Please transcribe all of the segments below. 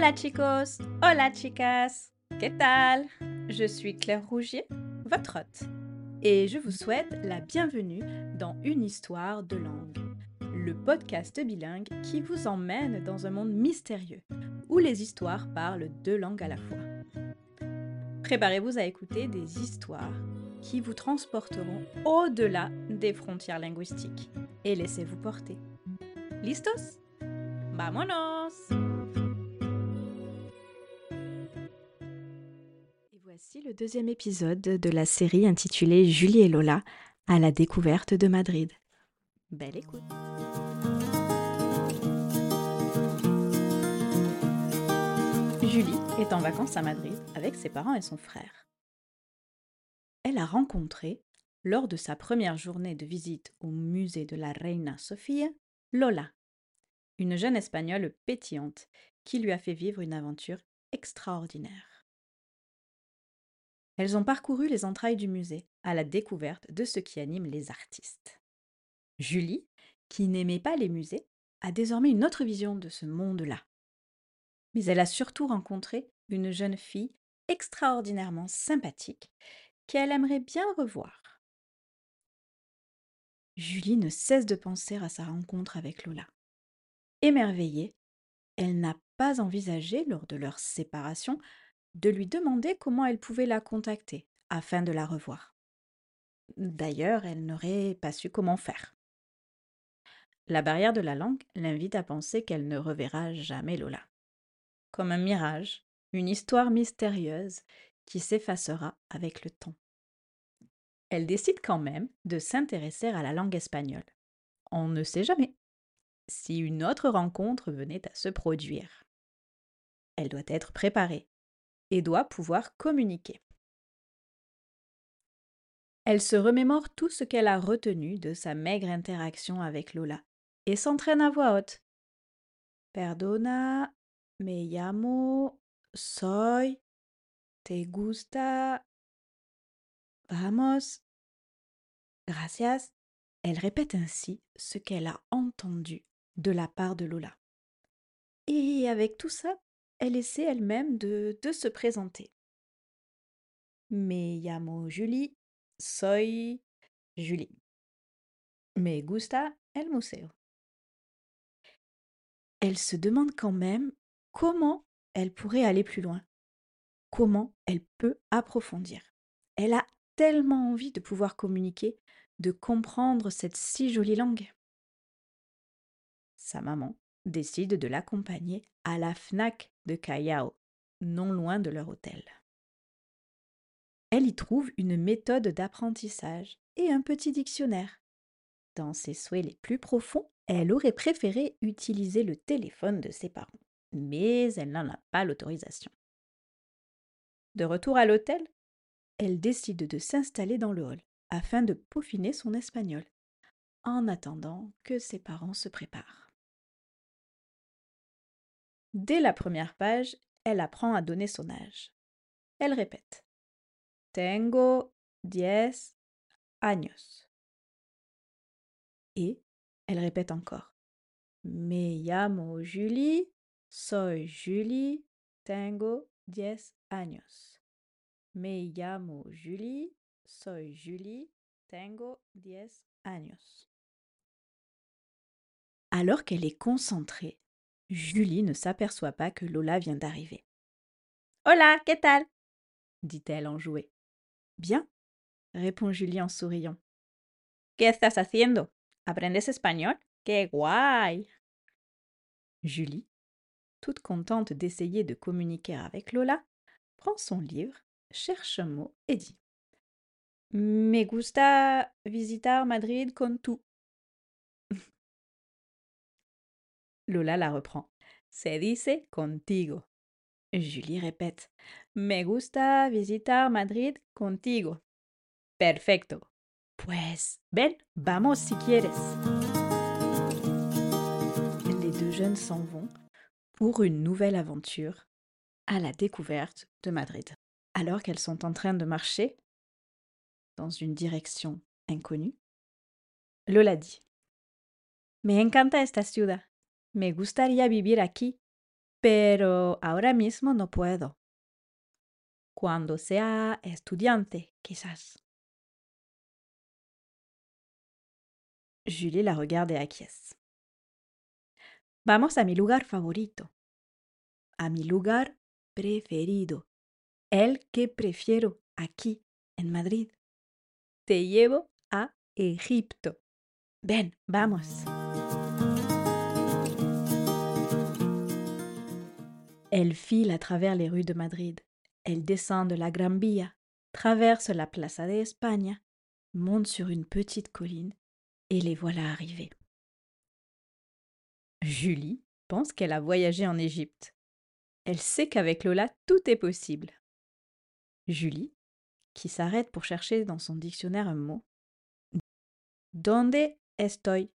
Hola chicos, hola chicas, ¿qué tal? Je suis Claire Rougier, votre hôte, et je vous souhaite la bienvenue dans Une histoire de langue, le podcast bilingue qui vous emmène dans un monde mystérieux où les histoires parlent deux langues à la fois. Préparez-vous à écouter des histoires qui vous transporteront au-delà des frontières linguistiques et laissez-vous porter. ¿Listos? ¡Vámonos! Le deuxième épisode de la série intitulée Julie et Lola à la découverte de Madrid. Belle écoute! Julie est en vacances à Madrid avec ses parents et son frère. Elle a rencontré, lors de sa première journée de visite au musée de la Reina Sofía, Lola, une jeune Espagnole pétillante qui lui a fait vivre une aventure extraordinaire. Elles ont parcouru les entrailles du musée à la découverte de ce qui anime les artistes. Julie, qui n'aimait pas les musées, a désormais une autre vision de ce monde-là. Mais elle a surtout rencontré une jeune fille extraordinairement sympathique qu'elle aimerait bien revoir. Julie ne cesse de penser à sa rencontre avec Lola. Émerveillée, elle n'a pas envisagé, lors de leur séparation, de lui demander comment elle pouvait la contacter afin de la revoir. D'ailleurs, elle n'aurait pas su comment faire. La barrière de la langue l'invite à penser qu'elle ne reverra jamais Lola. Comme un mirage, une histoire mystérieuse qui s'effacera avec le temps. Elle décide quand même de s'intéresser à la langue espagnole. On ne sait jamais si une autre rencontre venait à se produire. Elle doit être préparée et doit pouvoir communiquer. Elle se remémore tout ce qu'elle a retenu de sa maigre interaction avec Lola et s'entraîne à voix haute. Perdona, me llamo, soy, te gusta, vamos, gracias. Elle répète ainsi ce qu'elle a entendu de la part de Lola. Et avec tout ça, elle essaie elle-même de, se présenter. Me llamo Julie, soy Julie. Me gusta el museo. Elle se demande quand même comment elle pourrait aller plus loin, comment elle peut approfondir. Elle a tellement envie de pouvoir communiquer, de comprendre cette si jolie langue sa maman, décide de l'accompagner à la FNAC de Callao, non loin de leur hôtel. Elle y trouve une méthode d'apprentissage et un petit dictionnaire. Dans ses souhaits les plus profonds, elle aurait préféré utiliser le téléphone de ses parents, mais elle n'en a pas l'autorisation. De retour à l'hôtel, elle décide de s'installer dans le hall afin de peaufiner son espagnol, en attendant que ses parents se préparent. Dès la première page, elle apprend à donner son âge. Elle répète Tengo diez años. Et elle répète encore Me llamo Julie, soy Julie, tengo diez años. Me llamo Julie, soy Julie, tengo diez años. Alors qu'elle est concentrée, Julie ne s'aperçoit pas que Lola vient d'arriver. Hola, ¿qué tal? dit-elle enjouée. Bien, répond Julie en souriant. ¿Qué estás haciendo? ¿Aprendes español? ¡Qué guay! Julie, toute contente d'essayer de communiquer avec Lola, prend son livre, cherche un mot et dit Me gusta visitar Madrid con tú. Lola la reprend. Se dice contigo. Julie répète. Me gusta visitar Madrid contigo. Perfecto. Pues ven, vamos si quieres. Les deux jeunes s'en vont pour une nouvelle aventure à la découverte de Madrid. Alors qu'elles sont en train de marcher dans une direction inconnue, Lola dit Me encanta esta ciudad. Me gustaría vivir aquí. pero ahora mismo no puedo. Cuando sea estudiante, quizás. Julie la regarde acquiesce. Vamos a mi lugar favorito. A mi lugar preferido. El que prefiero aquí, en Madrid. Te llevo a Egipto. Ven, vamos. Elle file à travers les rues de Madrid. Elle descend de la Gran traverse la Plaza de España, monte sur une petite colline et les voilà arrivés. Julie pense qu'elle a voyagé en Égypte. Elle sait qu'avec Lola, tout est possible. Julie, qui s'arrête pour chercher dans son dictionnaire un mot. Donde estoy?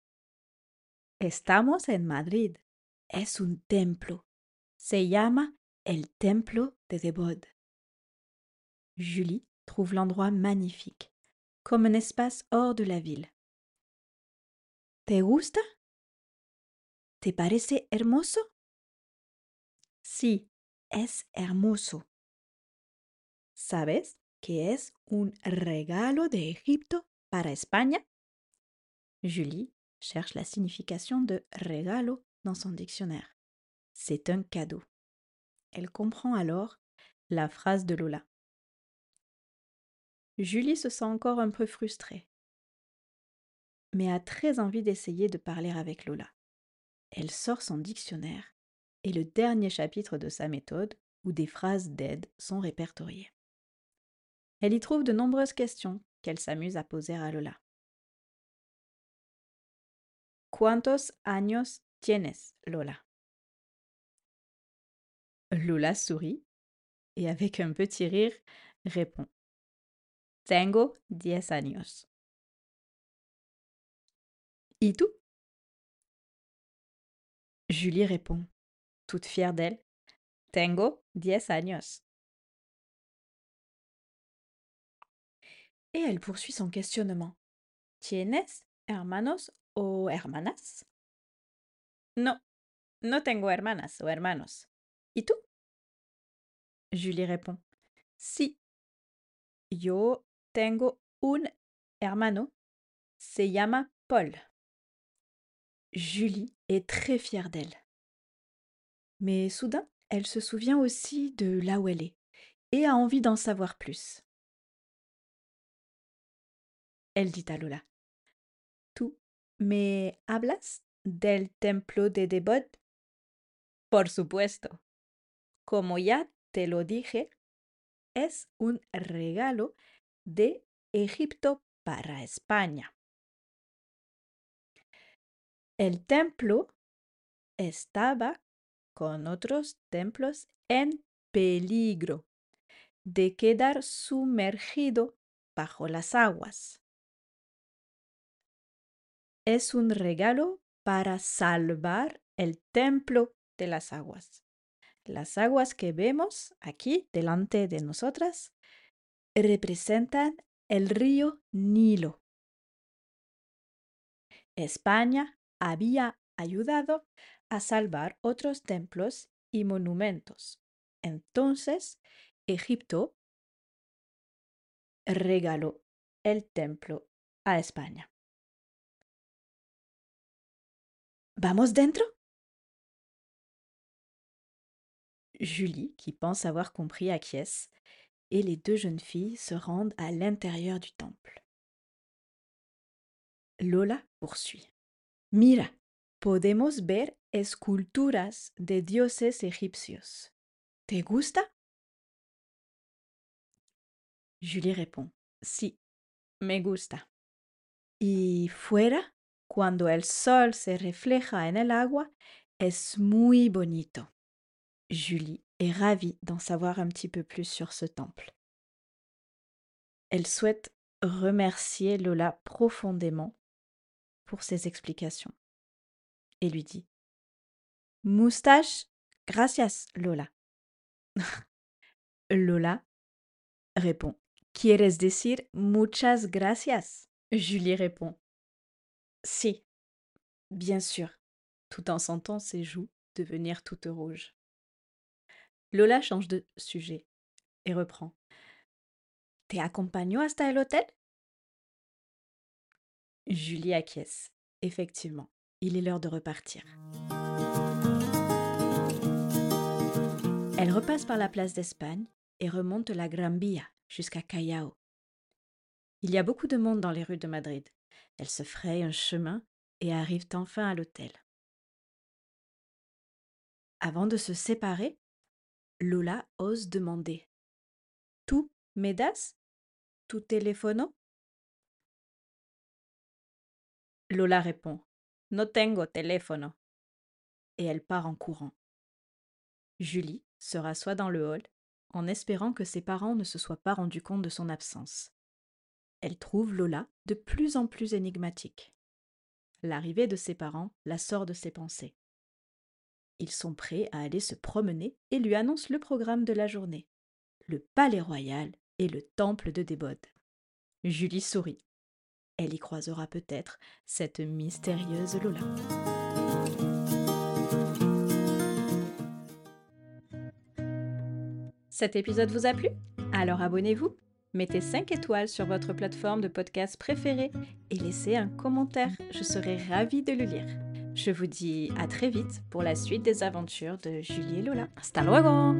Estamos en Madrid. Es un templo. Se llama el Templo de Debod. Julie trouve l'endroit magnifique, comme un espace hors de la ville. ¿Te gusta? ¿Te parece hermoso? Sí, es hermoso. ¿Sabes que es un regalo de Egipto para España? Julie cherche la signification de regalo dans son dictionnaire. C'est un cadeau. Elle comprend alors la phrase de Lola. Julie se sent encore un peu frustrée, mais a très envie d'essayer de parler avec Lola. Elle sort son dictionnaire et le dernier chapitre de sa méthode où des phrases d'aide sont répertoriées. Elle y trouve de nombreuses questions qu'elle s'amuse à poser à Lola. ¿Cuántos años tienes, Lola? Lola sourit et avec un petit rire répond Tengo diez años. ¿Y tú? Julie répond, toute fière d'elle Tengo diez años. Et elle poursuit son questionnement. ¿Tienes hermanos o hermanas? No, no tengo hermanas o hermanos. ¿Y tú? Julie répond. Si. Yo tengo un hermano. Se llama Paul. Julie est très fière d'elle. Mais soudain, elle se souvient aussi de là où elle est et a envie d'en savoir plus. Elle dit à Lola. ¿Tú me hablas del templo de Debod? Por supuesto. Como ya te lo dije, es un regalo de Egipto para España. El templo estaba con otros templos en peligro de quedar sumergido bajo las aguas. Es un regalo para salvar el templo de las aguas. Las aguas que vemos aquí delante de nosotras representan el río Nilo. España había ayudado a salvar otros templos y monumentos. Entonces, Egipto regaló el templo a España. ¿Vamos dentro? Julie, qui pense avoir compris, acquiesce, et les deux jeunes filles se rendent à l'intérieur du temple. Lola poursuit. Mira, podemos ver esculturas de dioses egipcios. ¿Te gusta? Julie répond. Si, me gusta. Y fuera, cuando el sol se refleja en el agua, es muy bonito. Julie est ravie d'en savoir un petit peu plus sur ce temple. Elle souhaite remercier Lola profondément pour ses explications et lui dit Moustache, gracias, Lola. Lola répond ¿Quieres decir muchas gracias? Julie répond Si, bien sûr, tout en sentant ses joues devenir toutes rouges. Lola change de sujet et reprend. Te acompaño hasta el hotel Julie acquiesce. Effectivement, il est l'heure de repartir. Elle repasse par la place d'Espagne et remonte la Gran jusqu'à Callao. Il y a beaucoup de monde dans les rues de Madrid. Elle se fraye un chemin et arrivent enfin à l'hôtel. Avant de se séparer, Lola ose demander Tu me das tu teléfono Lola répond No tengo teléfono et elle part en courant. Julie se rassoit dans le hall en espérant que ses parents ne se soient pas rendus compte de son absence. Elle trouve Lola de plus en plus énigmatique. L'arrivée de ses parents la sort de ses pensées. Ils sont prêts à aller se promener et lui annoncent le programme de la journée. Le palais royal et le temple de Débode. Julie sourit. Elle y croisera peut-être cette mystérieuse Lola. Cet épisode vous a plu? Alors abonnez-vous Mettez 5 étoiles sur votre plateforme de podcast préférée et laissez un commentaire, je serai ravie de le lire. Je vous dis à très vite pour la suite des aventures de Julie et Lola. Hasta luego